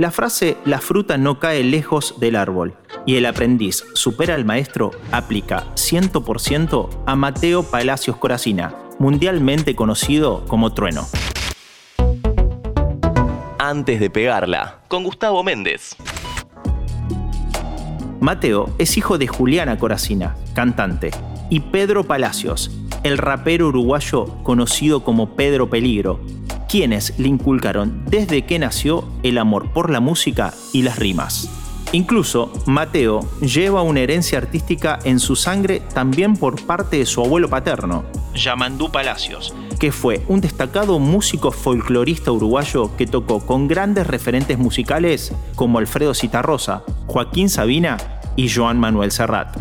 la frase la fruta no cae lejos del árbol y el aprendiz supera al maestro aplica 100% a Mateo Palacios Coracina, mundialmente conocido como Trueno. Antes de pegarla, con Gustavo Méndez. Mateo es hijo de Juliana Coracina, cantante, y Pedro Palacios, el rapero uruguayo conocido como Pedro Peligro, quienes le inculcaron desde que nació el amor por la música y las rimas. Incluso Mateo lleva una herencia artística en su sangre también por parte de su abuelo paterno, Yamandú Palacios, que fue un destacado músico folclorista uruguayo que tocó con grandes referentes musicales como Alfredo Citarrosa, Joaquín Sabina y Joan Manuel Serrat.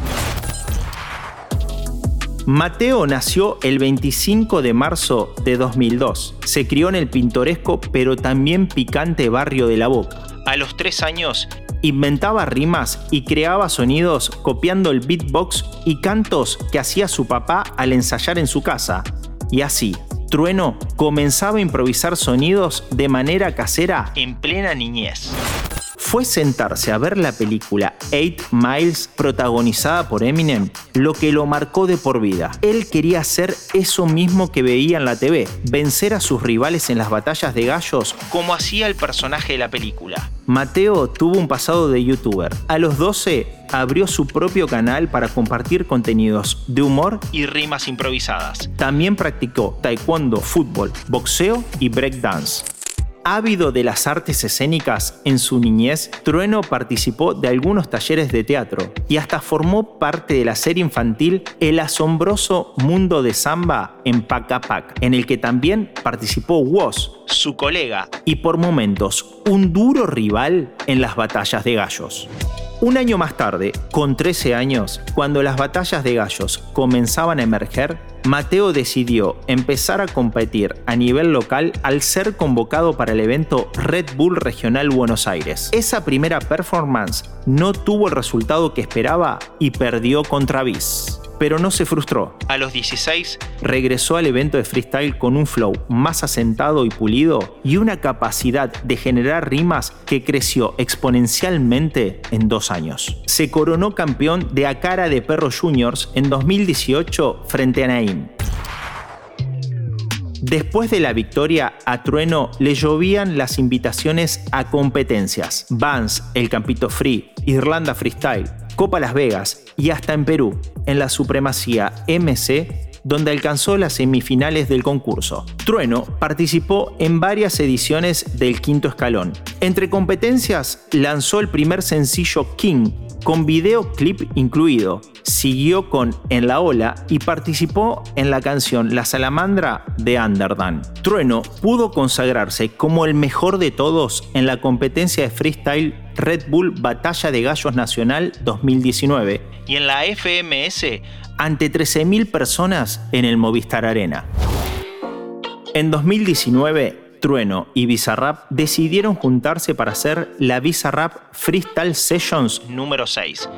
Mateo nació el 25 de marzo de 2002. Se crió en el pintoresco pero también picante barrio de La Boca. A los tres años inventaba rimas y creaba sonidos copiando el beatbox y cantos que hacía su papá al ensayar en su casa. Y así, Trueno comenzaba a improvisar sonidos de manera casera en plena niñez fue sentarse a ver la película Eight Miles protagonizada por Eminem lo que lo marcó de por vida. Él quería hacer eso mismo que veía en la TV, vencer a sus rivales en las batallas de gallos como hacía el personaje de la película. Mateo tuvo un pasado de youtuber. A los 12 abrió su propio canal para compartir contenidos de humor y rimas improvisadas. También practicó taekwondo, fútbol, boxeo y breakdance. Ávido de las artes escénicas en su niñez, Trueno participó de algunos talleres de teatro y hasta formó parte de la serie infantil El asombroso mundo de samba en Pacapac, en el que también participó Woz, su colega, y por momentos un duro rival en las batallas de gallos. Un año más tarde, con 13 años, cuando las batallas de gallos comenzaban a emerger, Mateo decidió empezar a competir a nivel local al ser convocado para el evento Red Bull Regional Buenos Aires. Esa primera performance no tuvo el resultado que esperaba y perdió contra Viz pero no se frustró. A los 16 regresó al evento de freestyle con un flow más asentado y pulido y una capacidad de generar rimas que creció exponencialmente en dos años. Se coronó campeón de A Cara de Perro Juniors en 2018 frente a Naim. Después de la victoria, a Trueno le llovían las invitaciones a competencias. Vans, el Campito Free, Irlanda Freestyle, Copa Las Vegas y hasta en Perú, en la supremacía MC donde alcanzó las semifinales del concurso. Trueno participó en varias ediciones del quinto escalón. Entre competencias, lanzó el primer sencillo King, con videoclip incluido. Siguió con En la Ola y participó en la canción La Salamandra de Underdan. Trueno pudo consagrarse como el mejor de todos en la competencia de freestyle Red Bull Batalla de Gallos Nacional 2019 y en la FMS ante 13.000 personas en el Movistar Arena. En 2019, Trueno y Bizarrap decidieron juntarse para hacer la Bizarrap Freestyle Sessions número 6.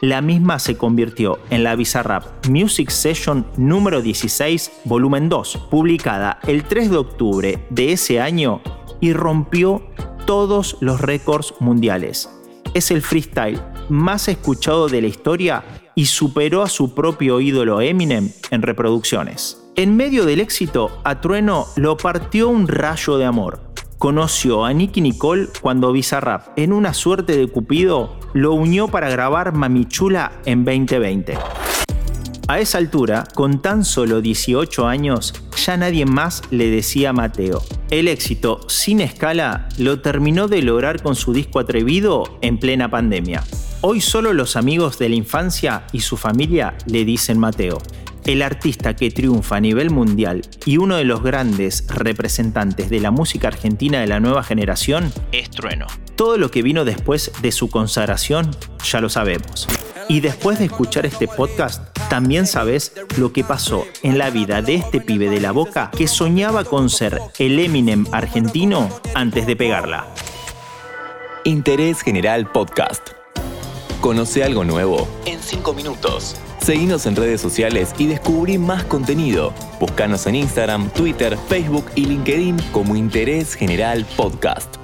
La misma se convirtió en la Bizarrap Music Session número 16, volumen 2, publicada el 3 de octubre de ese año y rompió todos los récords mundiales. Es el freestyle más escuchado de la historia y superó a su propio ídolo Eminem en reproducciones. En medio del éxito, a Trueno lo partió un rayo de amor. Conoció a Nicky Nicole cuando Bizarrap, en una suerte de cupido, lo unió para grabar Mamichula en 2020. A esa altura, con tan solo 18 años, ya nadie más le decía Mateo. El éxito sin escala lo terminó de lograr con su disco atrevido en plena pandemia. Hoy solo los amigos de la infancia y su familia le dicen Mateo. El artista que triunfa a nivel mundial y uno de los grandes representantes de la música argentina de la nueva generación es Trueno. Todo lo que vino después de su consagración ya lo sabemos. Y después de escuchar este podcast, también sabes lo que pasó en la vida de este pibe de la boca que soñaba con ser el Eminem argentino antes de pegarla. Interés General Podcast. Conoce algo nuevo en 5 minutos. Seguinos en redes sociales y descubrí más contenido. Búscanos en Instagram, Twitter, Facebook y LinkedIn como Interés General Podcast.